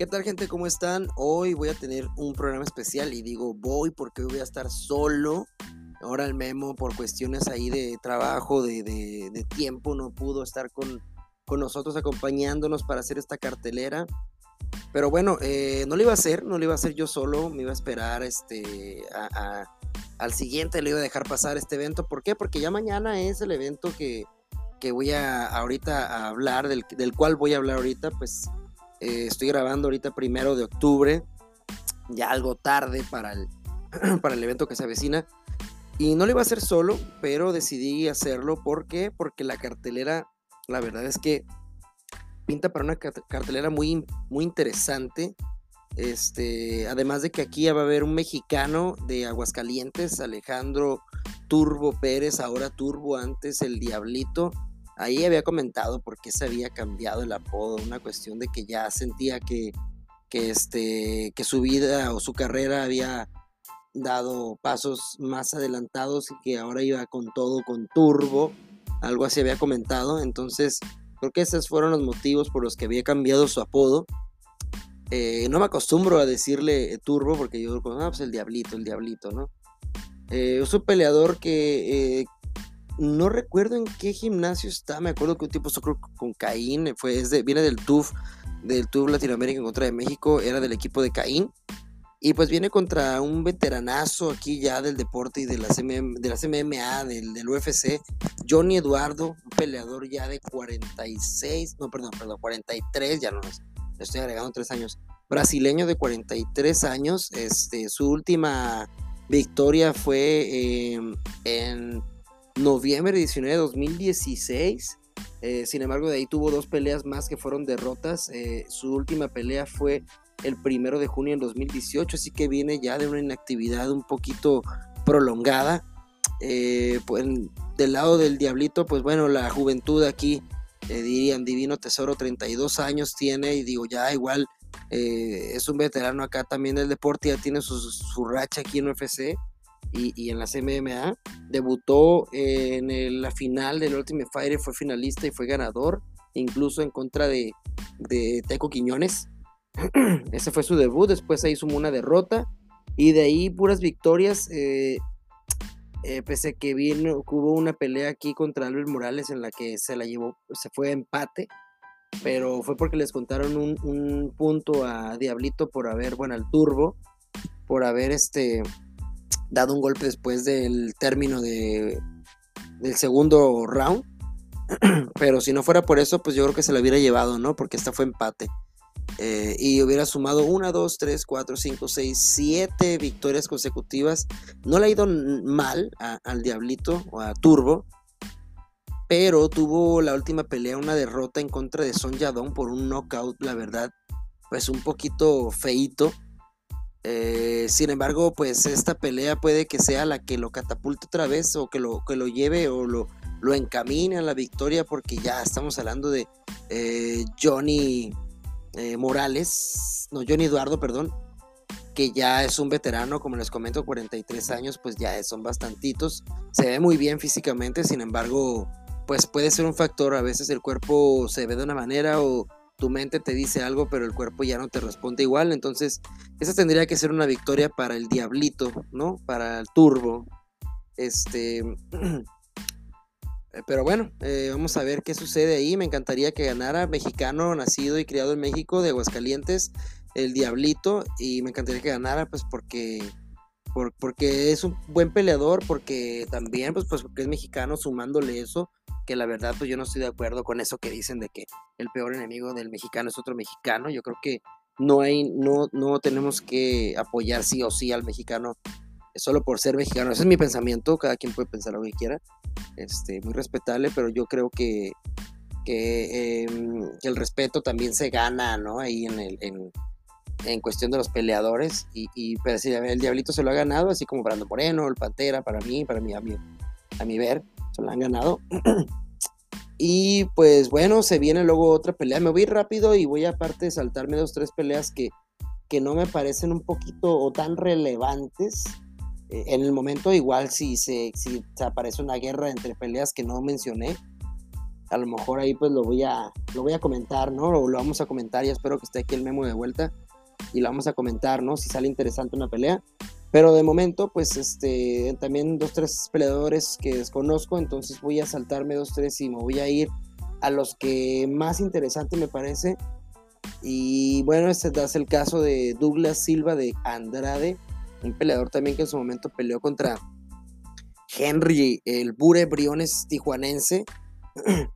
¿Qué tal gente? ¿Cómo están? Hoy voy a tener un programa especial y digo voy porque voy a estar solo. Ahora el memo por cuestiones ahí de trabajo, de, tiempo, no pudo estar con, nosotros acompañándonos para hacer esta cartelera. Pero bueno, eh, no lo iba a hacer, no lo iba a hacer yo solo, me iba a esperar este, al siguiente, le iba a dejar pasar este evento. ¿Por qué? Porque ya mañana es el evento que, voy a ahorita a hablar, del, del cual voy a hablar ahorita, pues eh, estoy grabando ahorita primero de octubre, ya algo tarde para el, para el evento que se avecina. Y no lo iba a hacer solo, pero decidí hacerlo. ¿Por? Porque la cartelera, la verdad es que pinta para una cartelera muy, muy interesante. Este, además de que aquí va a haber un mexicano de Aguascalientes, Alejandro Turbo Pérez, ahora Turbo, antes el Diablito ahí había comentado por qué se había cambiado el apodo, una cuestión de que ya sentía que, que, este, que su vida o su carrera había dado pasos más adelantados y que ahora iba con todo, con turbo, algo así había comentado, entonces creo que esos fueron los motivos por los que había cambiado su apodo. Eh, no me acostumbro a decirle turbo porque yo digo, ah, pues el diablito, el diablito, ¿no? Eh, es un peleador que, eh, no recuerdo en qué gimnasio está, me acuerdo que un tipo con Caín, fue, viene del TUF, del TUF Latinoamérica en contra de México, era del equipo de Caín, y pues viene contra un veteranazo aquí ya del deporte y de la, de la CMMA, del, del, UFC, Johnny Eduardo, un peleador ya de 46, no, perdón, perdón, 43, ya no, le estoy agregando tres años, brasileño de 43 años, este, su última victoria fue em, en noviembre 19 de 2016. Eh, sin embargo, de ahí tuvo dos peleas más que fueron derrotas. Eh, su última pelea fue el primero de junio en 2018, así que viene ya de una inactividad un poquito prolongada. Eh, pues, del lado del Diablito, pues bueno, la juventud aquí, dirían Divino Tesoro, 32 años tiene, y digo, ya igual es un veterano acá también del deporte, ya tiene su, su racha aquí en UFC y, en la CMMA. Debutó en la final del Ultimate Fighter, fue finalista y fue ganador, incluso en contra de, Teco Quiñones. Ese fue su debut, después se hizo una derrota y de ahí puras victorias. Eh, eh, pese a que vino, hubo una pelea aquí contra Albert Morales en la que se la llevó, se fue a empate, pero fue porque les contaron un, un punto a Diablito por haber, bueno, al Turbo, por haber este, dado un golpe después del término de, del segundo round. Pero si no fuera por eso, pues yo creo que se lo hubiera llevado, ¿no? Porque esta fue empate. Eh, y hubiera sumado 1, 2, 3, 4, 5, 6, 7 victorias consecutivas. No le ha ido mal al Diablito o a Turbo, pero tuvo la última pelea una derrota en contra de Son Yadong por un knockout, la verdad, pues un poquito feito. Eh, sin embargo, pues esta pelea puede que sea la que lo catapulte otra vez o que lo, que lo lleve o lo, lo encamine a la victoria porque ya estamos hablando de eh, Johnny eh, Morales, no, Johnny Eduardo, perdón, que ya es un veterano, como les comento, 43 años, pues ya son bastantitos, se ve muy bien físicamente, sin embargo, pues puede ser un factor, a veces el cuerpo se ve de una manera o tu mente te dice algo, pero el cuerpo ya no te responde igual. Entonces, esa tendría que ser una victoria para el Diablito, ¿no? Para el Turbo. Este. Pero bueno, eh, vamos a ver qué sucede ahí. Me encantaría que ganara mexicano, nacido y criado en México, de Aguascalientes, el Diablito. Y me encantaría que ganara, pues porque, porque es un buen peleador, porque también, pues, pues porque es mexicano, sumándole eso que la verdad pues yo no estoy de acuerdo con eso que dicen de que el peor enemigo del mexicano es otro mexicano. Yo creo que no hay, no, no tenemos que apoyar sí o sí al mexicano solo por ser mexicano. Ese es mi pensamiento, cada quien puede pensar lo que quiera, este, muy respetable, pero yo creo que, que, em, el respeto también se gana, ¿no? Ahí en, el, en, en cuestión de los peleadores, y, y pues, el Diablito se lo ha ganado, así como Brando Moreno, el Pantera, para mí, para mí, a mi, a mi ver, lo han ganado. Y pues bueno, se viene luego otra pelea. Me voy rápido y voy aparte saltarme dos, tres peleas que, que no me parecen un poquito o tan relevantes. Eh, en el momento igual si se, si aparece una guerra entre peleas que no mencioné. a lo mejor ahí pues lo voy a, lo voy a comentar, ¿no? O lo vamos a comentar y espero que esté aquí el memo de vuelta y lo vamos a comentar, ¿no? Si sale interesante una pelea. Pero de momento, pues este, también dos, tres peleadores que desconozco, entonces voy a saltarme dos, tres y me voy a ir a los que más interesante me parece. Y bueno, este es el caso de Douglas Silva de Andrade, un peleador también que en su momento peleó contra Henry, el Bure Briones tijuanense.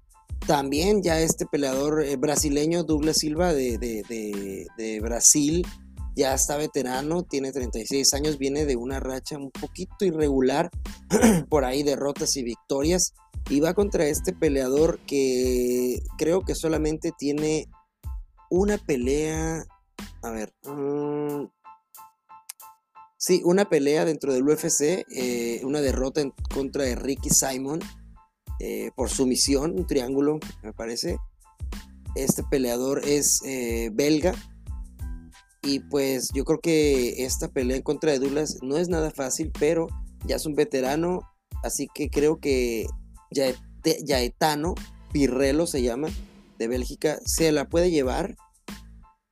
También ya este peleador eh, brasileño, Douglas Silva de, de, Brasil, ya está veterano, tiene 36 años, viene de una racha un poquito irregular, por ahí derrotas y victorias, y va contra este peleador que creo que solamente tiene una pelea, a ver, mm, sí, una pelea dentro del UFC, eh, una derrota en contra de Ricky Simon eh, por sumisión, un triángulo, me parece. Este peleador es eh, belga. Y pues yo creo que esta pelea en contra de Douglas no es nada fácil, pero ya es un veterano. Así que creo que Yaetano Pirrelo se llama, de Bélgica, se la puede llevar.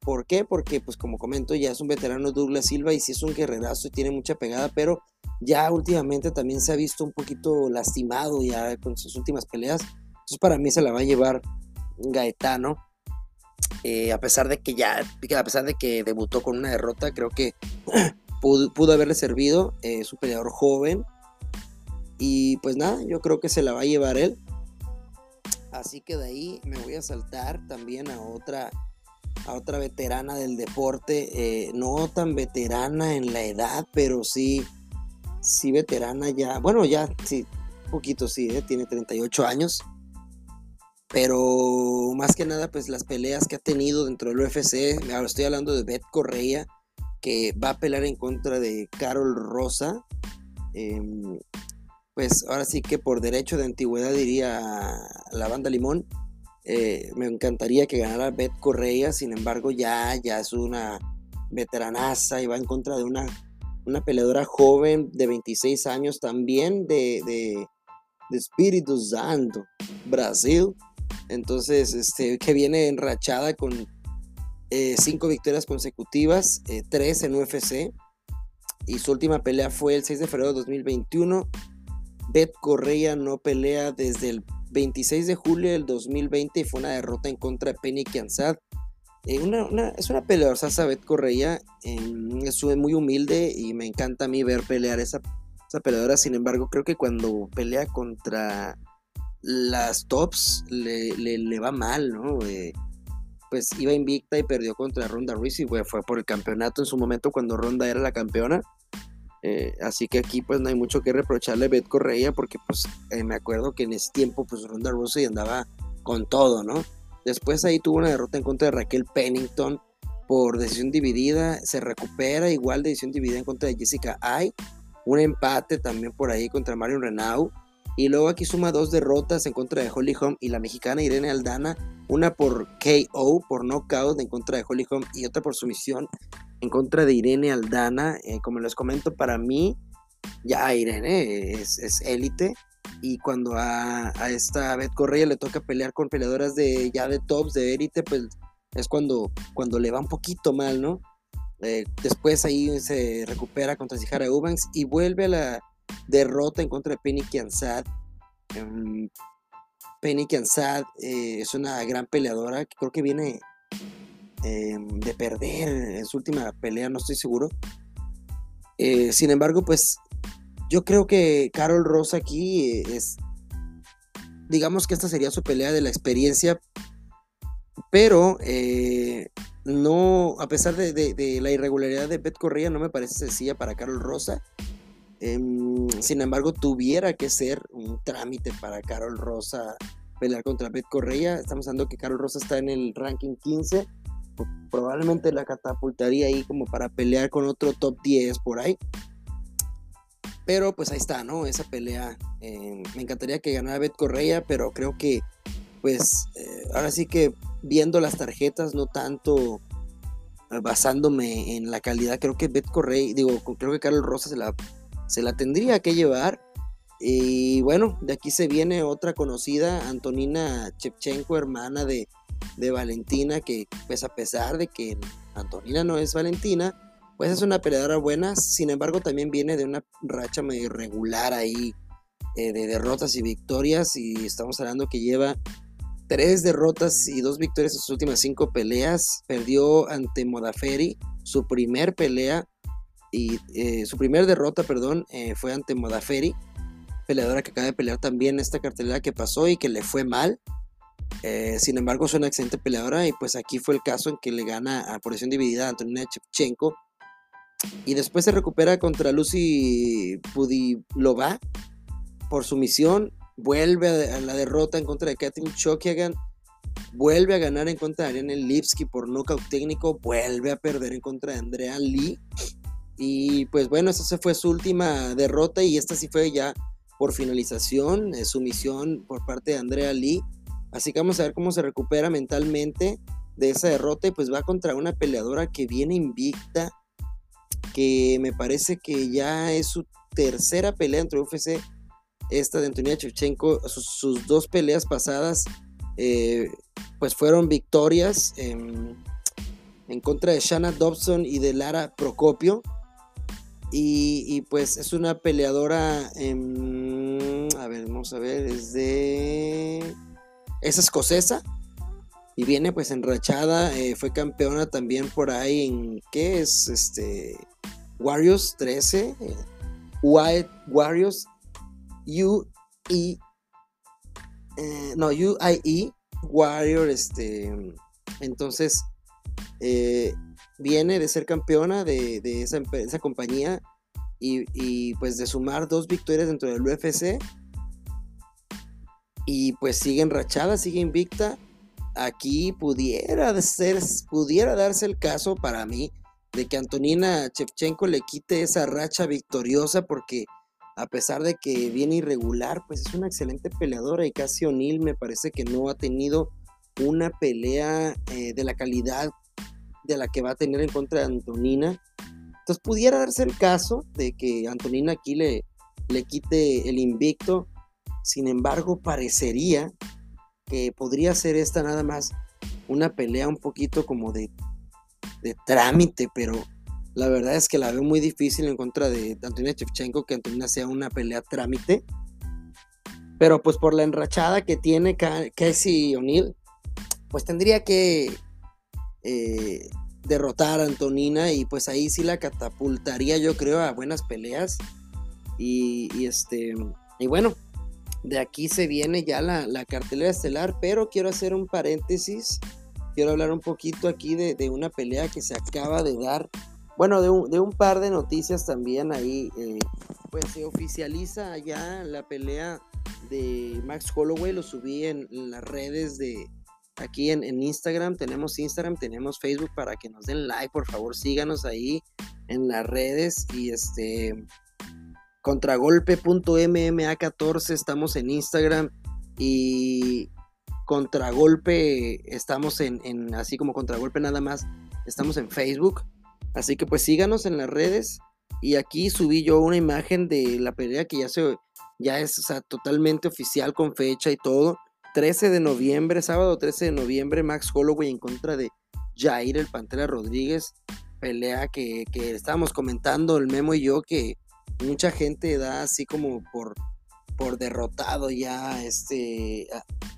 ¿Por qué? Porque, pues como comento, ya es un veterano Douglas Silva y sí es un guerrerazo y tiene mucha pegada, pero ya últimamente también se ha visto un poquito lastimado ya con sus últimas peleas. Entonces para mí se la va a llevar Gaetano. Eh, a pesar de que ya, a pesar de que debutó con una derrota, creo que pudo, haberle servido. Eh, es un peleador joven. Y pues nada, yo creo que se la va a llevar él. Así que de ahí me voy a saltar también a otra, a otra veterana del deporte. Eh, no tan veterana en la edad, pero sí sí veterana ya, bueno, ya, sí, poquito sí, ¿eh? tiene 38 años, pero más que nada, pues las peleas que ha tenido dentro del UFC, ahora estoy hablando de Beth Correa, que va a pelear en contra de Carol Rosa, em, pues ahora sí que por derecho de antigüedad diría la banda Limón, eh, me encantaría que ganara Beth Correa, sin embargo ya, ya es una veteranaza y va en contra de una una peleadora joven de 26 años también de, de, Espíritu Santo, Brasil. Entonces, este, que viene enrachada con eh, cinco victorias consecutivas, eh, tres en UFC. Y su última pelea fue el 6 de febrero de 2021. Beth Correa no pelea desde el 26 de julio del 2020 y fue una derrota en contra de Penny Kianzad eh, es una peleadora, Sabet Correa, es muy humilde y me encanta a mí ver pelear esa, esa peleadora. Sin embargo, creo que cuando pelea contra las tops le, le, va mal, ¿no? Eh, pues iba invicta y perdió contra Ronda Rousey, fue por el campeonato en su momento cuando Ronda era la campeona. Eh, así que aquí pues no hay mucho que reprocharle a Beth Correa porque pues me acuerdo que en ese tiempo pues Ronda Rousey andaba con todo, ¿no? Después ahí tuvo una derrota en contra de Raquel Pennington por decisión dividida. Se recupera igual de decisión dividida en contra de Jessica Ay. Un empate también por ahí contra Marion Renau. Y luego aquí suma dos derrotas en contra de Holly Holm y la mexicana Irene Aldana. Una por KO, por knockout en contra de Holly Holm y otra por sumisión en contra de Irene Aldana. Eh, como les comento, para mí ya Irene es élite y cuando a, esta Beth Correa le toca pelear con peleadoras de ya de tops, de élite, pues es cuando, cuando le va un poquito mal, ¿no? Eh, después ahí se recupera contra Sijara Eubanks y vuelve a la derrota en contra de Penny Kianzad. Um, eh, es una gran peleadora que creo que viene em, de perder en su última pelea, no estoy seguro. Eh, sin embargo, pues yo creo que Carol Rosa aquí es, digamos que esta sería su pelea de la experiencia, pero eh, no, a pesar de, la irregularidad de Beth Correa, no me parece sencilla para Carol Rosa. Em, sin embargo, tuviera que ser un trámite para Carol Rosa pelear contra Beth Correa. Estamos hablando que Carol Rosa está en el ranking 15. Probablemente la catapultaría ahí como para pelear con otro top 10 por ahí. Pero pues ahí está, ¿no? Esa pelea. Eh, me encantaría que ganara Beth Correa, pero creo que, pues, eh, ahora sí que viendo las tarjetas, no tanto eh, basándome en la calidad, creo que Beth Correa, digo, creo que Carlos Rosa se la, se la tendría que llevar. Y bueno, de aquí se viene otra conocida, Antonina Chepchenko, hermana de, de Valentina, que pues a pesar de que Antonina no es Valentina, pues es una peleadora buena, sin embargo también viene de una racha medio irregular ahí eh, de derrotas y victorias. Y estamos hablando que lleva tres derrotas y dos victorias en sus últimas cinco peleas, perdió ante Modaferi su primer pelea y eh, su primer derrota, perdón, eh, fue ante Modaferi, peleadora que acaba de pelear también esta cartelera que pasó y que le fue mal. sin embargo, es una excelente peleadora y pues aquí fue el caso en que le gana a posición dividida a Antonina Chevchenko y después se recupera contra Lucy Pudilova por su misión. Vuelve a la derrota en contra de Katrin Chokiagan. Vuelve a ganar en contra de Ariane Lipsky por nocaut técnico. Vuelve a perder en contra de Andrea Lee. Y pues bueno, esa fue su última derrota y esta sí fue ya por finalización, su misión por parte de Andrea Lee. Así que vamos a ver cómo se recupera mentalmente de esa derrota y pues va contra una peleadora que viene invicta, que me parece que ya es su tercera pelea entre UFC, esta de Antonia Chevchenko, sus, dos peleas pasadas, eh, pues fueron victorias en, contra de Shanna Dobson y de Lara Procopio. Y, pues es una peleadora, a ver, vamos a ver, es de... Es escocesa, y viene pues enrachada, eh, fue campeona también por ahí en, ¿qué es? Este, Warriors 13, eh, White Warriors UE, eh, no, UIE, Warrior, este, entonces, eh, viene de ser campeona de, esa, esa, compañía y, y, pues de sumar dos victorias dentro del UFC y pues sigue enrachada, sigue invicta. Aquí pudiera ser, pudiera darse el caso para mí de que Antonina Chevchenko le quite esa racha victoriosa porque a pesar de que viene irregular, pues es una excelente peleadora y casi O'Neill me parece que no ha tenido una pelea eh, de la calidad la que va a tener en contra de Antonina. Entonces pudiera darse el caso de que Antonina aquí le, le quite el invicto. Sin embargo, parecería que podría ser esta nada más una pelea un poquito como de de trámite, pero la verdad es que la veo muy difícil en contra de Antonina Chevchenko que Antonina sea una pelea trámite. Pero pues por la enrachada que tiene Casey O'Neill, pues tendría que eh, derrotar a Antonina y pues ahí sí la catapultaría yo creo a buenas peleas. Y, este, y bueno, de aquí se viene ya la, la cartelera estelar, pero quiero hacer un paréntesis quiero hablar un poquito aquí de, una pelea que se acaba de dar. Bueno, de un, par de noticias también ahí. Eh, pues se oficializa ya la pelea de Max Holloway. Lo subí en, las redes de aquí en, Instagram. Tenemos Instagram, tenemos Facebook para que nos den like. Por favor, síganos ahí en las redes. Y este contragolpe.mma14 estamos en Instagram. Y Contragolpe, estamos en, así como Contragolpe nada más, estamos en Facebook. Así que pues síganos en las redes. Y aquí subí yo una imagen de la pelea que ya se ya es totalmente oficial con fecha y todo. 13 de noviembre, sábado 13 de noviembre, Max Holloway en contra de Jair el Pantera Rodríguez. Pelea que, que estábamos comentando el Memo y yo que mucha gente da así como por por derrotado ya este,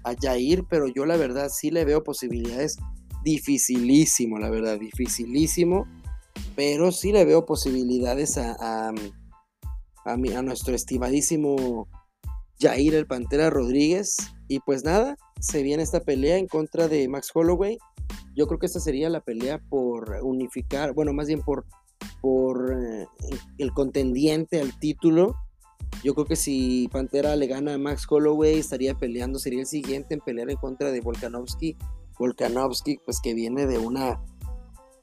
a, Jair, pero yo la verdad sí le veo posibilidades dificilísimo, la verdad, dificilísimo, pero sí le veo posibilidades a, a, a, a nuestro estimadísimo Jair el Pantera Rodríguez. Y pues nada, se viene esta pelea en contra de Max Holloway. Yo creo que esta sería la pelea por unificar, bueno, más bien por, por eh, el contendiente al título yo creo que si Pantera le gana a Max Holloway, estaría peleando, sería el siguiente en pelear en contra de Volkanovski. Volkanovski, pues que viene de una,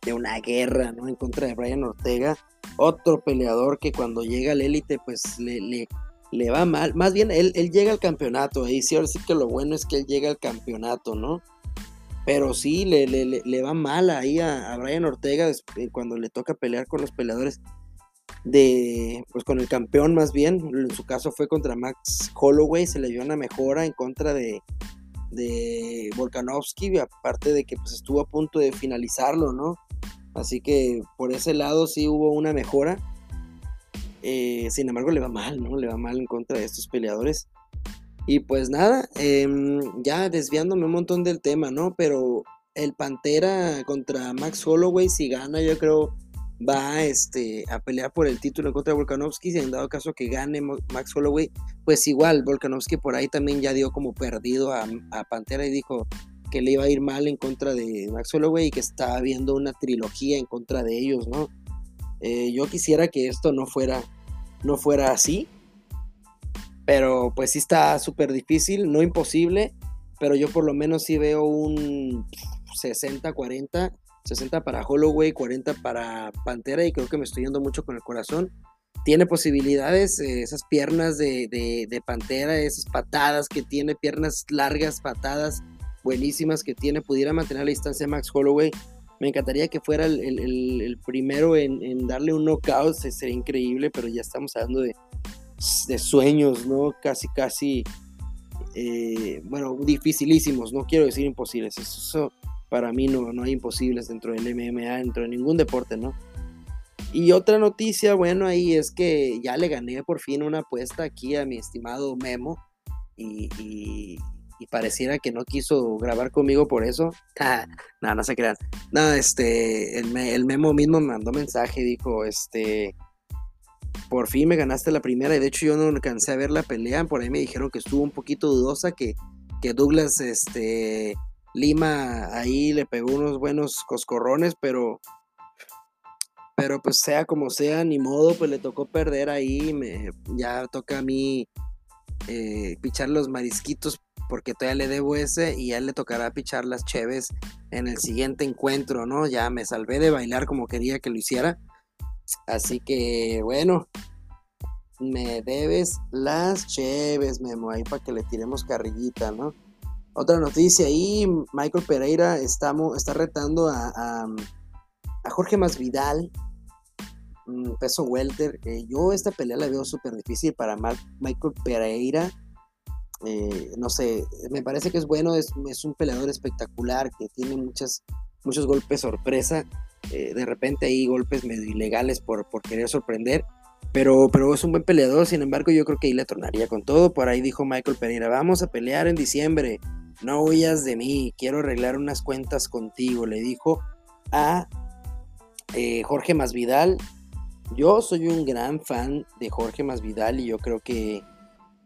de una guerra, ¿no? En contra de Brian Ortega. Otro peleador que cuando llega al élite, pues le, le, le, va mal. Más bien, él, llega al campeonato. Ahí sí, ahora sí que lo bueno es que él llega al campeonato, ¿no? Pero sí, le, le va mal ahí a, a Brian Ortega cuando le toca pelear con los peleadores de, pues con el campeón más bien, en su caso fue contra Max Holloway, se le dio una mejora en contra de, de Volkanovski, aparte de que pues estuvo a punto de finalizarlo, ¿no? Así que por ese lado sí hubo una mejora. Eh, sin embargo, le va mal, ¿no? Le va mal en contra de estos peleadores. Y pues nada, em, ya desviándome un montón del tema, ¿no? Pero el Pantera contra Max Holloway, si gana, yo creo va este, a pelear por el título contra Volkanovski. Si en dado caso que gane Max Holloway, pues igual Volkanovski por ahí también ya dio como perdido a, Pantera y dijo que le iba a ir mal en contra de Max Holloway y que estaba viendo una trilogía en contra de ellos, ¿no? Eh, yo quisiera que esto no fuera, no fuera así, pero pues sí está súper difícil, no imposible, pero yo por lo menos sí veo un 60-40 60 para Holloway, 40 para Pantera y creo que me estoy yendo mucho con el corazón. Tiene posibilidades, eh, esas piernas de, Pantera, esas patadas que tiene, piernas largas, patadas buenísimas que tiene, pudiera mantener la distancia Max Holloway. Me encantaría que fuera el, primero en, darle un knockout, sería increíble, pero ya estamos hablando de, sueños, ¿no? Casi, casi, eh, bueno, dificilísimos, no quiero decir imposibles. Eso, para mí no, no hay imposibles dentro del MMA, dentro de ningún deporte, ¿no? Y otra noticia, bueno, ahí es que ya le gané por fin una apuesta aquí a mi estimado Memo y, y, pareciera que no quiso grabar conmigo por eso. no, no se crean. No, este, el, el, Memo mismo me mandó mensaje, dijo, este, por fin me ganaste la primera y de hecho yo no alcancé a ver la pelea, por ahí me dijeron que estuvo un poquito dudosa, que, que Douglas, este Lima ahí le pegó unos buenos coscorrones, pero pero pues sea como sea, ni modo, pues le tocó perder ahí, me, ya toca a mí eh, pichar los marisquitos porque todavía le debo ese y a él le tocará pichar las cheves en el siguiente encuentro, ¿no? Ya me salvé de bailar como quería que lo hiciera. Así que bueno, me debes las cheves, Memo, ahí para que le tiremos carrillita, ¿no? Otra noticia ahí, Michael Pereira está, está retando a, Jorge Masvidal, mm, peso welter. Eh, yo esta pelea la veo súper difícil para Michael Pereira. Eh, no sé, me parece que es bueno, es, un peleador espectacular que tiene muchas, muchos golpes sorpresa. Eh, de repente hay golpes medio ilegales por, por querer sorprender. Pero, pero es un buen peleador, sin embargo yo creo que ahí le tronaría con todo. Por ahí dijo Michael Pereira, vamos a pelear en diciembre no huyas de mí, quiero arreglar unas cuentas contigo, le dijo a eh, Jorge Masvidal. Yo soy un gran fan de Jorge Masvidal y yo creo que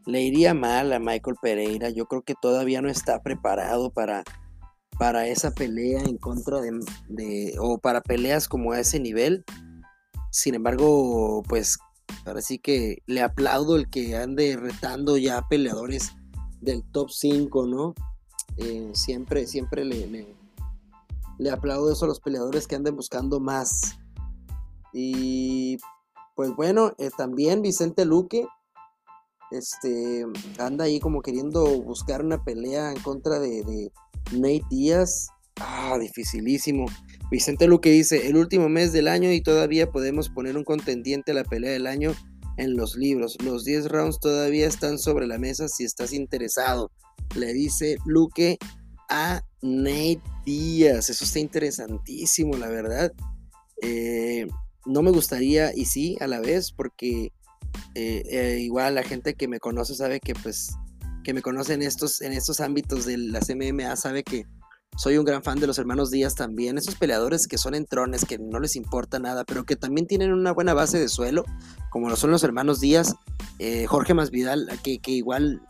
le iría mal a Michael Pereira. Yo creo que todavía no está preparado para, para esa pelea en contra de, o para peleas como a ese nivel. Sin embargo, pues ahora sí que le aplaudo el que ande retando ya peleadores del top 5, ¿no? Eh, siempre, siempre le, le, aplaudo eso a los peleadores que anden buscando más. Y pues bueno, eh, también Vicente Luque este, anda ahí como queriendo buscar una pelea en contra de, Nate Díaz. Ah, dificilísimo. Vicente Luque dice, el último mes del año y todavía podemos poner un contendiente a la pelea del año en los libros. Los 10 rounds todavía están sobre la mesa si estás interesado le dice Luque a Nate Díaz. Eso está interesantísimo, la verdad. Eh, no me gustaría, y sí, a la vez, porque eh, eh, igual la gente que me conoce sabe que, pues, que me conoce en estos, en estos ámbitos de las MMA sabe que soy un gran fan de los hermanos Díaz también. Esos peleadores que son entrones, que no les importa nada, pero que también tienen una buena base de suelo, como lo son los hermanos Díaz. Jorge Masvidal, que, que igual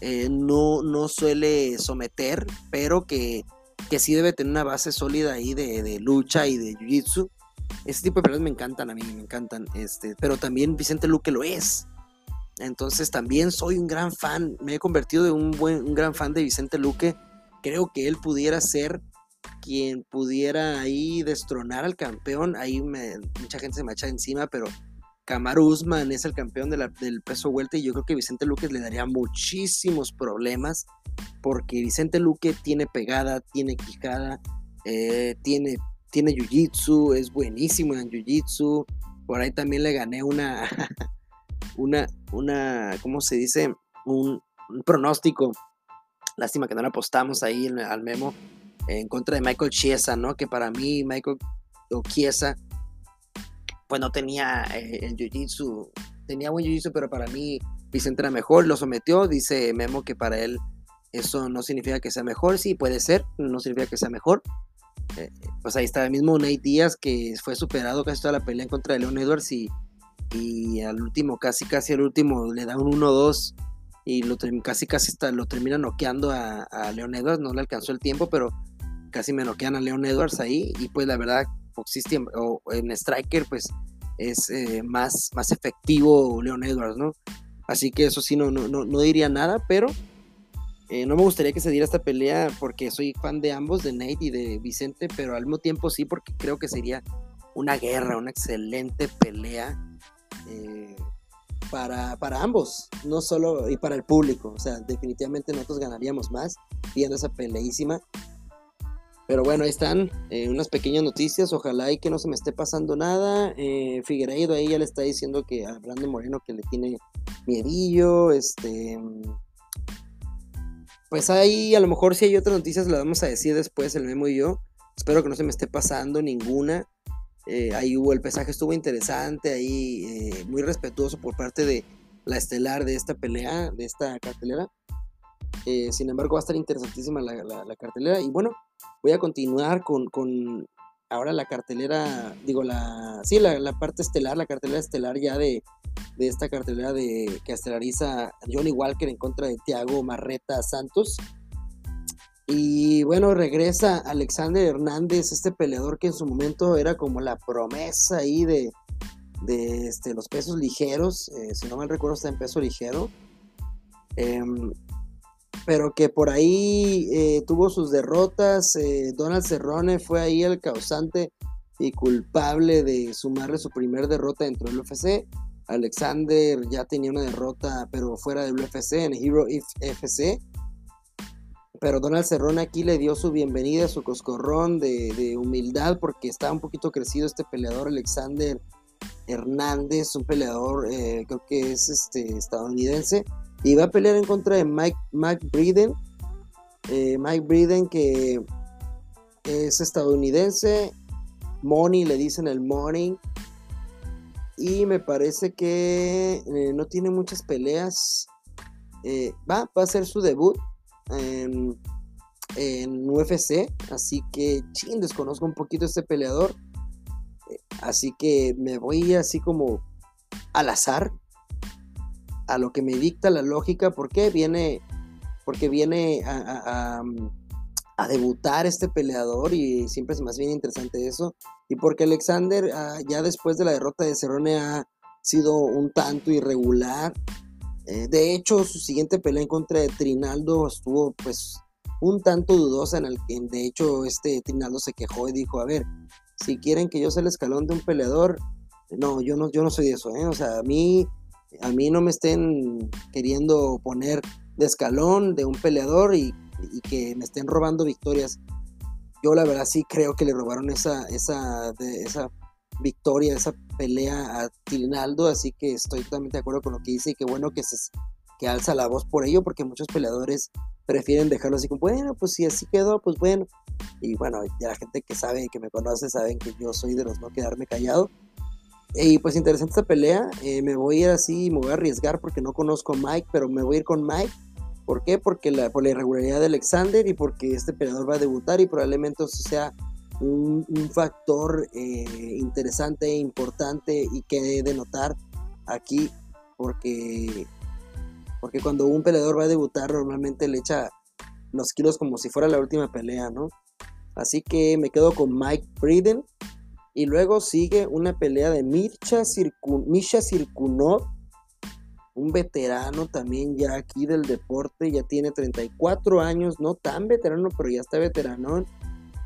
eh, no, no suele someter, pero que, que sí debe tener una base sólida ahí de, lucha y de jiu-jitsu. Ese tipo de peleas me encantan a mí, me encantan. Este, pero también Vicente Luque lo es. Entonces también soy un gran fan, me he convertido en un, buen, un gran fan de Vicente Luque. Creo que él pudiera ser quien pudiera ahí destronar al campeón. Ahí mucha gente se me echa encima, pero Kamaru Usman es el campeón del peso vuelta y yo creo que Vicente Luque le daría muchísimos problemas porque Vicente Luque tiene pegada, tiene quijada, eh, tiene, tiene jiu-jitsu, es buenísimo en jiu-jitsu, Por ahí también le gané una, una, una, ¿cómo se dice? Un, pronóstico. Lástima que no le apostamos ahí al memo en contra de Michael Chiesa, ¿no? Que para mí Michael Chiesa, pues no tenía eh, el jiu-jitsu, tenía buen jiu-jitsu, pero para mí Vicente era mejor, lo sometió, dice Memo que para él eso no significa que sea mejor, sí puede ser, no significa que sea mejor. Eh, pues ahí está el mismo Nate Díaz que fue superado casi toda la pelea contra Leon Edwards y, y al último, casi casi al último le da un 1-2 y lo, casi casi está, lo termina noqueando a, Leon Edwards, no le alcanzó el tiempo, pero casi me noquean a Leon Edwards ahí y pues la verdad o en Striker pues es eh, más, más efectivo Leon Edwards, ¿no? Así que eso sí, no, no, no, diría nada, pero eh, no me gustaría que se diera esta pelea porque soy fan de ambos, de Nate y de Vicente, pero al mismo tiempo sí porque creo que sería una guerra, una excelente pelea eh, para, para, ambos, no solo y para el público. O sea, definitivamente nosotros ganaríamos más viendo esa peleísima. Pero bueno, ahí están eh, unas pequeñas noticias. Ojalá y que no se me esté pasando nada. Eh, Figueiredo ahí ya le está diciendo que a Brandon Moreno que le tiene miedillo. Este. Pues ahí a lo mejor si hay otras noticias las vamos a decir después el Memo y yo. Espero que no se me esté pasando ninguna. Eh, ahí hubo el pesaje, estuvo interesante, ahí eh, muy respetuoso por parte de la estelar de esta pelea, de esta cartelera. Eh, sin embargo, va a estar interesantísima la, cartelera. Y bueno, voy a continuar con, ahora la cartelera, digo, la, sí, la, parte estelar, la cartelera estelar ya de, esta cartelera de, que estelariza Johnny Walker en contra de Thiago Marreta Santos. Y bueno, regresa Alexander Hernández, este peleador que en su momento era como la promesa ahí de, de este, los pesos ligeros, eh, si no mal recuerdo está en peso ligero. Em, pero que por ahí eh, tuvo sus derrotas. Eh, Donald Cerrone fue ahí el causante y culpable de sumarle su primer derrota dentro del UFC. Alexander ya tenía una derrota, pero fuera del UFC, en Hero FC. Pero Donald Cerrone aquí le dio su bienvenida, su coscorrón de, humildad, porque estaba un poquito crecido este peleador Alexander Hernández, un peleador, eh, creo que es este, estadounidense y va a pelear en contra de Mike, Mike Breeden. Eh, Mike Breeden que es estadounidense. Money le dicen el Money. Y me parece que eh, no tiene muchas peleas. Eh, va, va a ser su debut en, en UFC. Así que, ching, desconozco un poquito este peleador. Así que me voy así como al azar a lo que me dicta la lógica, porque viene, porque viene a, debutar este peleador y siempre es más bien interesante eso, y porque Alexander ah, ya después de la derrota de Cerrone ha sido un tanto irregular. Eh, de hecho, su siguiente pelea en contra de Trinaldo estuvo pues un tanto dudosa en el que de hecho este Trinaldo se quejó y dijo, a ver, si quieren que yo sea el escalón de un peleador, no, yo no, yo no soy de eso, ¿eh? o sea, a mí a mí no me estén queriendo poner de escalón de un peleador y, que me estén robando victorias. Yo la verdad sí creo que le robaron esa, esa, esa victoria, esa pelea a Tilinaldo, así que estoy totalmente de acuerdo con lo que dice y qué bueno que, se, que alza la voz por ello, porque muchos peleadores prefieren dejarlo así como, bueno, pues si así quedó, pues bueno. Y bueno, ya la gente que sabe, que me conoce, saben que yo soy de los no quedarme callado. Y pues interesante esta pelea. Eh, me voy a ir así, me voy a arriesgar porque no conozco a Mike, pero me voy a ir con Mike. ¿Por qué? Porque la, por la irregularidad de Alexander y porque este peleador va a debutar y probablemente sea un, factor eh, interesante importante y que de notar aquí porque, porque cuando un peleador va a debutar normalmente le echa los kilos como si fuera la última pelea, ¿no? Así que me quedo con Mike Frieden y luego sigue una pelea de Misha, Circunot, un veterano también ya aquí del deporte, ya tiene 34 años, no tan veterano, pero ya está veterano.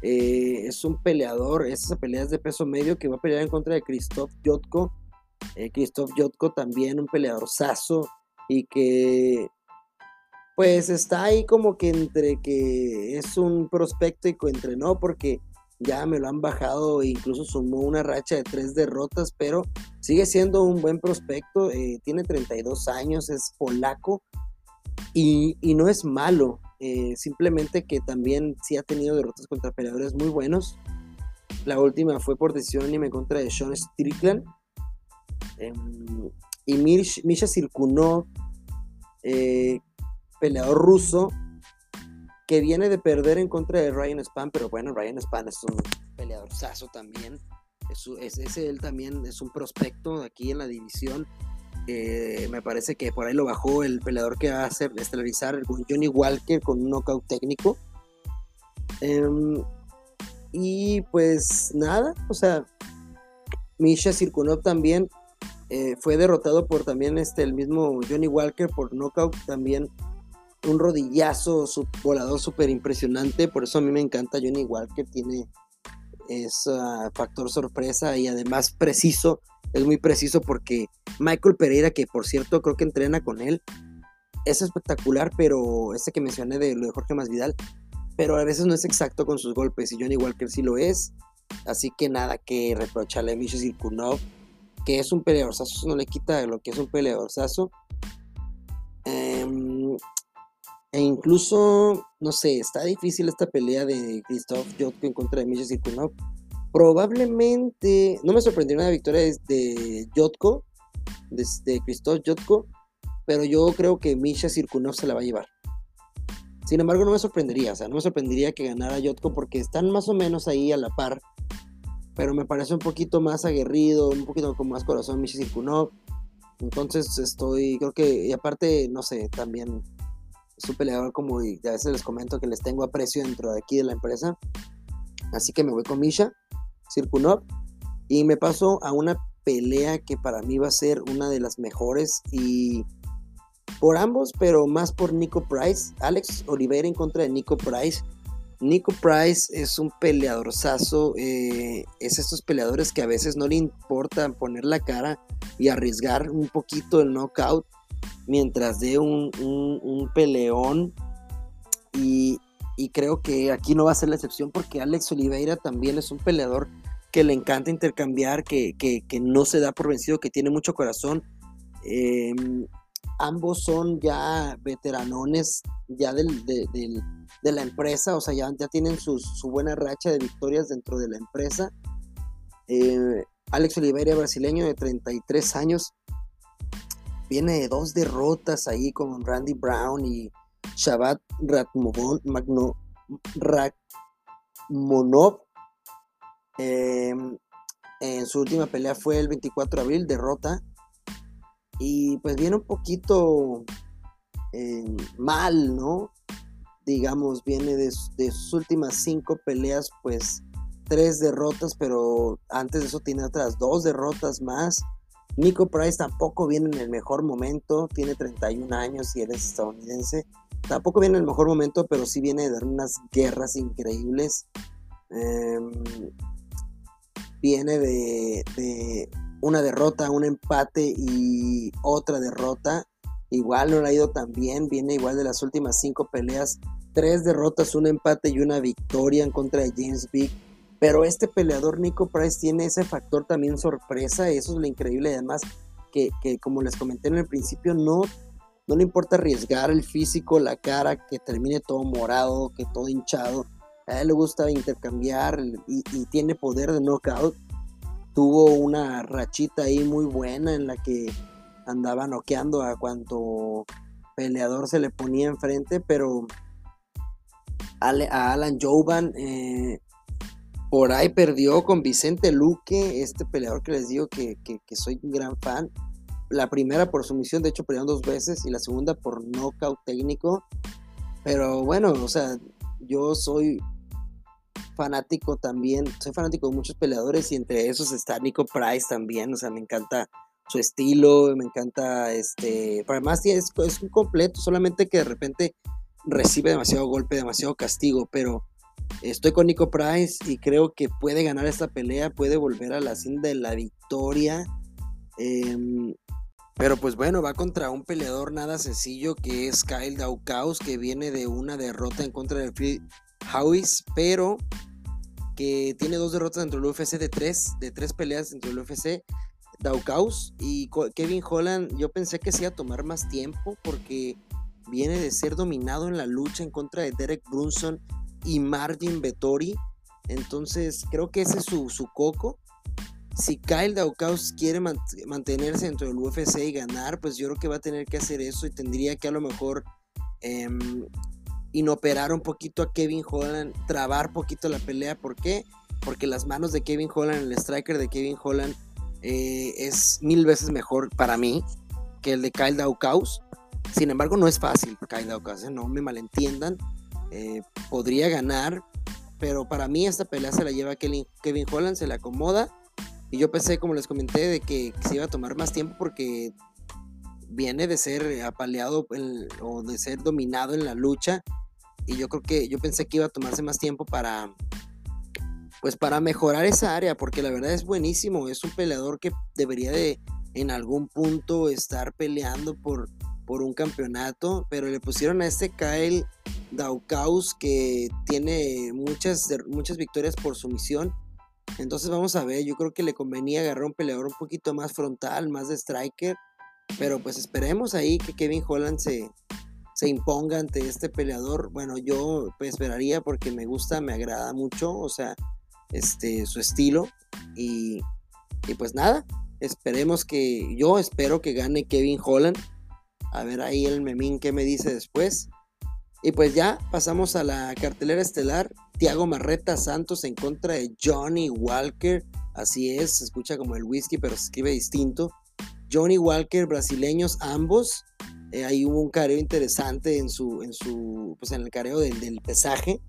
Eh, es un peleador, esa pelea es de peso medio que va a pelear en contra de Christoph Jotko. Eh, Christoph Jotko también un peleador saso y que pues está ahí como que entre que es un prospecto y entre no, porque ya me lo han bajado incluso sumó una racha de tres derrotas, pero sigue siendo un buen prospecto, eh, tiene 32 años, es polaco y, no es malo, eh, simplemente que también sí ha tenido derrotas contra peleadores muy buenos. La última fue por decisión unánime contra de Sean Strickland. Em, y Misha Sirkunov, eh, peleador ruso, que viene de perder en contra de Ryan Span, pero bueno, Ryan Span es un peleador saso también. Es, es, él también es un prospecto aquí en la división. Eh, me parece que por ahí lo bajó el peleador que va a hacer estelarizar Johnny Walker con un knockout técnico. Em, y pues nada, o sea, Misha Sirkunov también eh, fue derrotado por también este, el mismo Johnny Walker por knockout también un rodillazo volador súper impresionante. Por eso a mí me encanta Johnny Walker. Tiene ese factor sorpresa y además preciso. Es muy preciso porque Michael Pereira, que por cierto creo que entrena con él, es espectacular, pero este que mencioné de lo de Jorge Masvidal, pero a veces no es exacto con sus golpes y Johnny Walker sí lo es. Así que nada que reprocharle a Misha Sirkunov, que es un peleadorzazo, no le quita lo que es un peleadorzazo. Eh, e incluso, no sé, está difícil esta pelea de Christoph Jotko en contra de Misha Sirkunov. Probablemente, no me sorprendería una victoria de Jotko, de, Christoph Jotko, pero yo creo que Misha Sirkunov se la va a llevar. Sin embargo, no me sorprendería, o sea, no me sorprendería que ganara Jotko porque están más o menos ahí a la par, pero me parece un poquito más aguerrido, un poquito con más corazón Misha Sirkunov. Entonces estoy, creo que, y aparte, no sé, también es un peleador como a veces les comento que les tengo aprecio dentro de aquí de la empresa. Así que me voy con Misha, Sirkunov y me paso a una pelea que para mí va a ser una de las mejores y por ambos, pero más por Nico Price. Alex Oliveira en contra de Nico Price. Nico Price es un peleador saso, eh, es estos peleadores que a veces no le importa poner la cara y arriesgar un poquito el knockout mientras de un, peleón. Y, creo que aquí no va a ser la excepción porque Alex Oliveira también es un peleador que le encanta intercambiar, que, no se da por vencido, que tiene mucho corazón. Em, ambos son ya veteranones ya de, la empresa, o sea, ya, ya tienen su, buena racha de victorias dentro de la empresa. Eh, Alex Oliveira, brasileño de 33 años, viene de dos derrotas ahí con Randy Brown y Shabbat Ratmonov. Em, en su última pelea fue el 24 de abril, derrota. Y pues viene un poquito em, mal, ¿no? Digamos, viene de, de, sus últimas cinco peleas, pues tres derrotas, pero antes de eso tiene otras dos derrotas más. Nico Price tampoco viene en el mejor momento, tiene 31 años y eres estadounidense. Tampoco viene en el mejor momento, pero sí viene de dar unas guerras increíbles. Em, viene de, una derrota, un empate y otra derrota. Igual no le ha ido tan bien, viene igual de las últimas cinco peleas, tres derrotas, un empate y una victoria en contra de James Big pero este peleador Nico Price tiene ese factor también sorpresa, eso es lo increíble. Además, que, como les comenté en el principio, no, no le importa arriesgar el físico, la cara, que termine todo morado, que todo hinchado. A él le gusta intercambiar y, tiene poder de knockout. Tuvo una rachita ahí muy buena en la que andaba noqueando a cuanto peleador se le ponía enfrente, pero a Alan Jovan eh, por ahí perdió con Vicente Luque, este peleador que les digo que, soy un gran fan. La primera por sumisión, de hecho pelearon dos veces, y la segunda por knockout técnico. Pero bueno, o sea, yo soy fanático también, soy fanático de muchos peleadores y entre esos está Nico Price también, o sea, me encanta su estilo, me encanta este, además es, es un completo, solamente que de repente recibe demasiado golpe, demasiado castigo, pero Estoy con Nico Price y creo que puede ganar esta pelea, puede volver a la cinta de la victoria. Em, pero pues bueno, va contra un peleador nada sencillo que es Kyle Daukaus, que viene de una derrota en contra de Phil Howis, pero que tiene dos derrotas dentro del UFC de tres, de tres peleas dentro del UFC. Daukaus y Kevin Holland, yo pensé que se iba a tomar más tiempo porque viene de ser dominado en la lucha en contra de Derek Brunson y Martin Vettori. Entonces creo que ese es su, su coco. Si Kyle Daukaus quiere mantenerse dentro del UFC y ganar, pues yo creo que va a tener que hacer eso y tendría que a lo mejor eh, inoperar un poquito a Kevin Holland, trabar poquito la pelea. ¿Por qué? Porque las manos de Kevin Holland, el striker de Kevin Holland, eh, es mil veces mejor para mí que el de Kyle Daukaus. Sin embargo, no es fácil Kyle Daukaus, ¿eh? no me malentiendan. Eh, podría ganar, pero para mí esta pelea se la lleva Kevin, Kevin Holland, se la acomoda. Y yo pensé, como les comenté, de que se iba a tomar más tiempo porque viene de ser apaleado o de ser dominado en la lucha y yo creo que yo pensé que iba a tomarse más tiempo para pues para mejorar esa área porque la verdad es buenísimo es un peleador que debería de en algún punto estar peleando por por un campeonato pero le pusieron a este Kyle Daukaus que tiene muchas muchas victorias por sumisión entonces vamos a ver yo creo que le convenía agarrar un peleador un poquito más frontal más de striker pero pues esperemos ahí que Kevin Holland se se imponga ante este peleador. Bueno, yo pues, esperaría porque me gusta, me agrada mucho, o sea, este, su estilo. Y, y pues nada, esperemos que, yo espero que gane Kevin Holland. A ver ahí el memín que me dice después. Y pues ya pasamos a la cartelera estelar. Tiago Marreta Santos en contra de Johnny Walker. Así es, se escucha como el whisky, pero se escribe distinto. Johnny Walker, brasileños ambos. Eh, ahí hubo un careo interesante en su, en su, pues en el careo del, pesaje,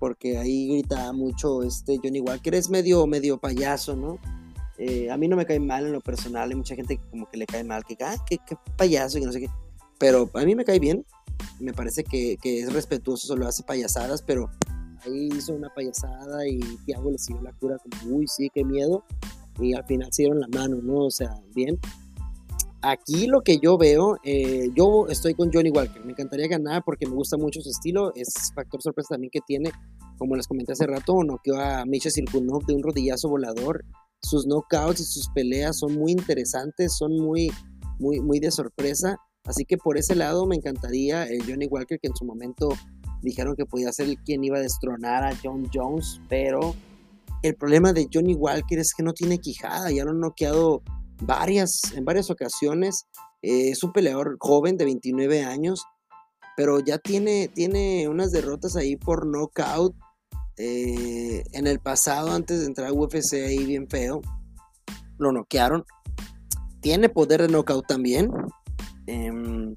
porque ahí gritaba mucho este Johnny Walker, es medio, medio payaso, ¿no? Eh, a mí no me cae mal en lo personal, hay mucha gente que como que le cae mal, que, ah, qué, payaso y no sé qué, pero a mí me cae bien, me parece que, que es respetuoso, solo hace payasadas, pero ahí hizo una payasada y Thiago le siguió la cura como, uy, sí, qué miedo, y al final se dieron la mano, ¿no? O sea, bien. Aquí lo que yo veo, eh, yo estoy con Johnny Walker. Me encantaría ganar porque me gusta mucho su estilo. Es factor sorpresa también que tiene, como les comenté hace rato, noqueó a Misha Sirkunov de un rodillazo volador. Sus knockouts y sus peleas son muy interesantes, son muy, muy, muy de sorpresa. Así que por ese lado me encantaría el Johnny Walker, que en su momento dijeron que podía ser quien iba a destronar a John Jones, pero el problema de Johnny Walker es que no tiene quijada, ya lo han noqueado varias, en varias ocasiones. Eh, es un peleador joven de 29 años, pero ya tiene, tiene unas derrotas ahí por knockout. Eh, en el pasado, antes de entrar a UFC, ahí bien feo, lo noquearon. Tiene poder de knockout también. Eh,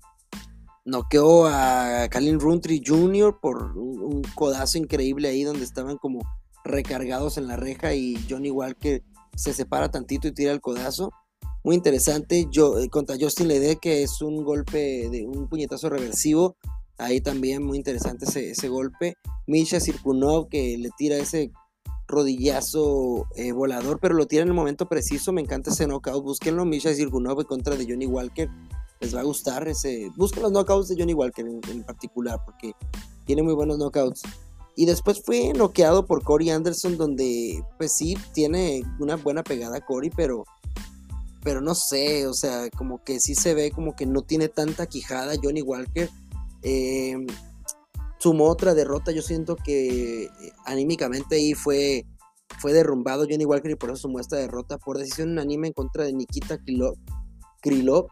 noqueó a Kalin Runtry Jr. por un, codazo increíble ahí donde estaban como recargados en la reja y Johnny Walker se separa tantito y tira el codazo muy interesante. Yo, eh, contra Justin Lede, que es un golpe de un puñetazo reversivo. Ahí también muy interesante ese, golpe. Misha Sirkunov, que le tira ese rodillazo eh, volador, pero lo tira en el momento preciso. Me encanta ese knockout. Búsquenlo, Misha Sirkunov en contra de Johnny Walker. Les va a gustar ese. Busquen los knockouts de Johnny Walker en, en particular, porque tiene muy buenos knockouts. Y después fue noqueado por Corey Anderson, donde, pues sí, tiene una buena pegada Corey, pero pero no sé, o sea, como que sí se ve como que no tiene tanta quijada Johnny Walker. Eh, sumó otra derrota, yo siento que eh, anímicamente ahí fue, fue derrumbado Johnny Walker y por eso sumó esta derrota por decisión unánime en contra de Nikita Krylov.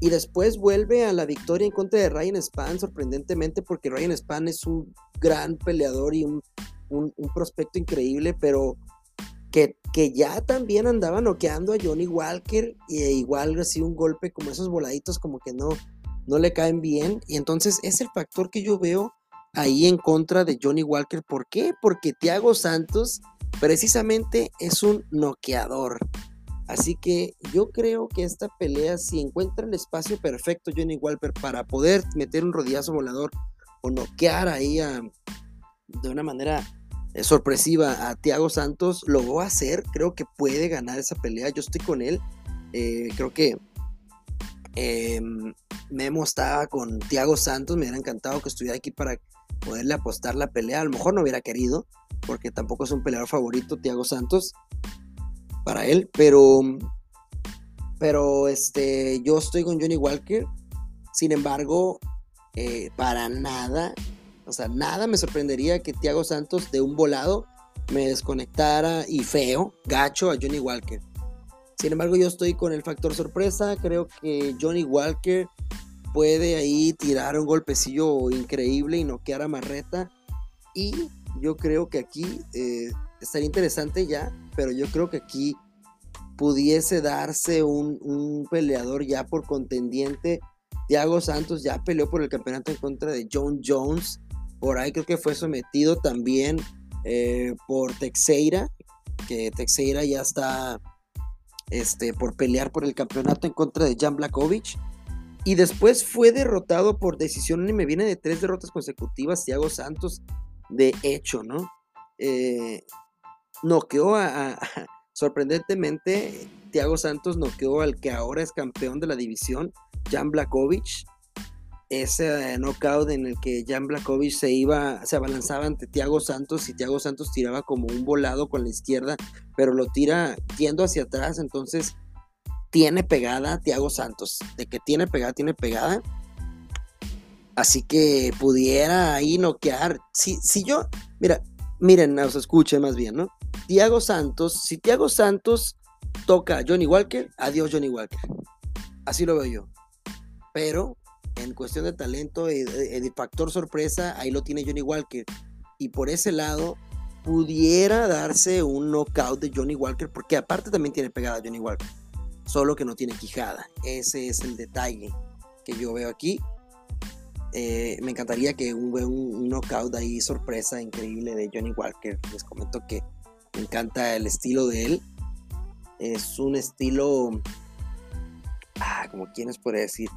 Y después vuelve a la victoria en contra de Ryan Span, sorprendentemente, porque Ryan Span es un gran peleador y un, un prospecto increíble, pero que, ya también andaba noqueando a Johnny Walker y e igual recibe un golpe como esos voladitos como que no, no le caen bien. Y entonces es el factor que yo veo ahí en contra de Johnny Walker. ¿Por qué? Porque Thiago Santos precisamente es un noqueador. Así que yo creo que esta pelea, si encuentra el espacio perfecto Johnny Walker para poder meter un rodillazo volador o noquear ahí de una manera eh, sorpresiva a Thiago Santos, lo va a hacer, creo que puede ganar esa pelea, yo estoy con él, eh, creo que em, Memo estaba con Thiago Santos, me hubiera encantado que estuviera aquí para poderle apostar la pelea, a lo mejor no hubiera querido, porque tampoco es un peleador favorito, Thiago Santos, para él, pero, pero este, yo estoy con Johnny Walker, sin embargo, eh, para nada, o sea, nada me sorprendería que Thiago Santos de un volado me desconectara y feo, gacho a Johnny Walker. Sin embargo, yo estoy con el factor sorpresa. Creo que Johnny Walker puede ahí tirar un golpecillo increíble y noquear a Marreta. Y yo creo que aquí eh, estaría interesante ya, pero yo creo que aquí pudiese darse un, un, peleador ya por contendiente. Thiago Santos ya peleó por el campeonato en contra de John Jones. Por ahí creo que fue sometido también eh, por Texeira, que Texeira ya está este, por pelear por el campeonato en contra de Jan Blakovic. Y después fue derrotado por decisión y me viene de tres derrotas consecutivas Thiago Santos, de hecho, ¿no? Eh, noqueó a, sorprendentemente, Thiago Santos noqueó al que ahora es campeón de la división, Jan Blakovic ese knockout en el que Jan Blakovic se iba, se abalanzaba ante Thiago Santos y Thiago Santos tiraba como un volado con la izquierda, pero lo tira yendo hacia atrás, entonces tiene pegada Thiago Santos, de que tiene pegada, tiene pegada. Así que pudiera ahí noquear. Si, si yo, mira, miren, os escuchen más bien, ¿no? Thiago Santos, si Thiago Santos toca a Johnny Walker, adiós Johnny Walker. Así lo veo yo. Pero en cuestión de talento, el, factor sorpresa, ahí lo tiene Johnny Walker. Y por ese lado, pudiera darse un knockout de Johnny Walker, porque aparte también tiene pegada Johnny Walker, solo que no tiene quijada. Ese es el detalle que yo veo aquí. Eh, me encantaría que un, un, knockout ahí sorpresa increíble de Johnny Walker. Les comento que me encanta el estilo de él. Es un estilo, ah, como quienes puede decir,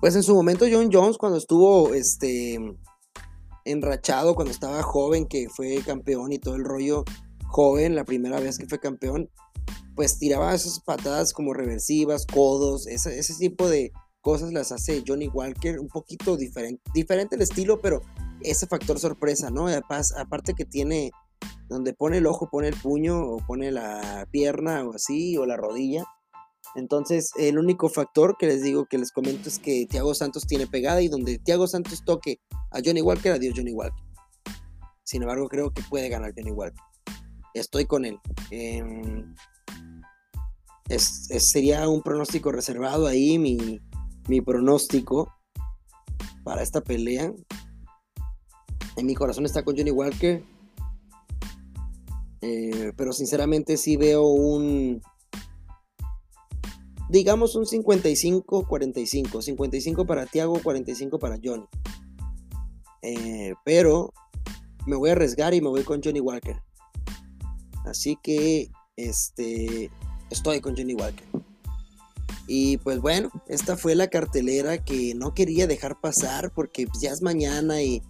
pues en su momento John Jones cuando estuvo este enrachado, cuando estaba joven, que fue campeón y todo el rollo joven, la primera vez que fue campeón, pues tiraba esas patadas como reversivas, codos, ese, ese tipo de cosas las hace Johnny Walker, un poquito diferente, diferente el estilo, pero ese factor sorpresa, ¿no? Aparte que tiene, donde pone el ojo, pone el puño, o pone la pierna, o así, o la rodilla, entonces, el único factor que les digo, que les comento, es que Thiago Santos tiene pegada y donde Thiago Santos toque a Johnny Walker, adiós Johnny Walker. Sin embargo, creo que puede ganar Johnny Walker. Estoy con él. Em, sería un pronóstico reservado ahí, mi, mi pronóstico para esta pelea. En mi corazón está con Johnny Walker. Eh, pero sinceramente sí veo un digamos un 55-45, 55 para Tiago, 45 para Johnny. Eh, pero me voy a arriesgar y me voy con Johnny Walker. Así que este estoy con Johnny Walker. Y pues bueno, esta fue la cartelera que no quería dejar pasar porque ya es mañana y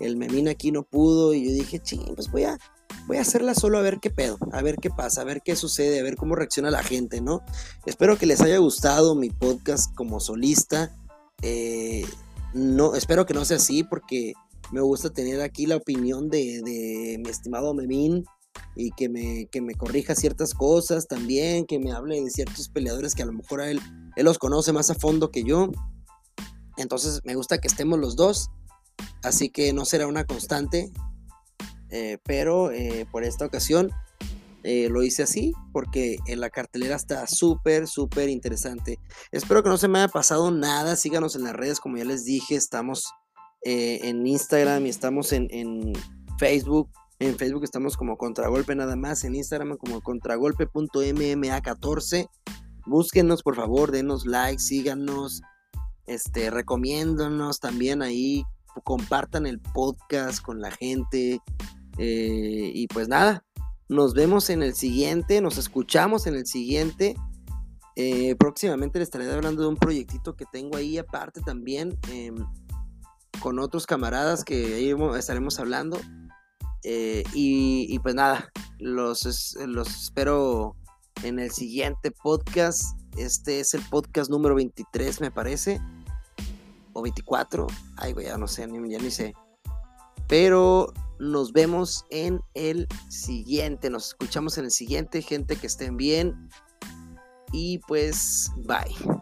el Memín aquí no pudo y yo dije, ching, pues voy a voy a hacerla solo a ver qué pedo, a ver qué pasa, a ver qué sucede, a ver cómo reacciona la gente, ¿no? Espero que les haya gustado mi podcast como solista. Eh, no, espero que no sea así porque me gusta tener aquí la opinión de, mi estimado Memín y que me, que me corrija ciertas cosas también, que me hable de ciertos peleadores que a lo mejor él, él los conoce más a fondo que yo. Entonces me gusta que estemos los dos, así que no será una constante, eh, pero eh, por esta ocasión eh, lo hice así porque en la cartelera está súper, súper interesante. Espero que no se me haya pasado nada. Síganos en las redes, como ya les dije. Estamos en Instagram y estamos en, en, Facebook. En Facebook estamos como Contragolpe nada más. En Instagram como contragolpe.mma14. Búsquenos, por favor, denos like, síganos, este, recomiéndonos también ahí. Compartan el podcast con la gente. Eh, y pues nada, nos vemos en el siguiente, nos escuchamos en el siguiente. Eh, próximamente les estaré hablando de un proyectito que tengo ahí aparte también em, con otros camaradas que ahí estaremos hablando. Eh, y, pues nada, los, los espero en el siguiente podcast. Este es el podcast número 23, me parece. O 24. Ay, güey, ya no sé, ya ni sé. Pero nos vemos en el siguiente. Nos escuchamos en el siguiente. Gente que estén bien. Y pues, bye.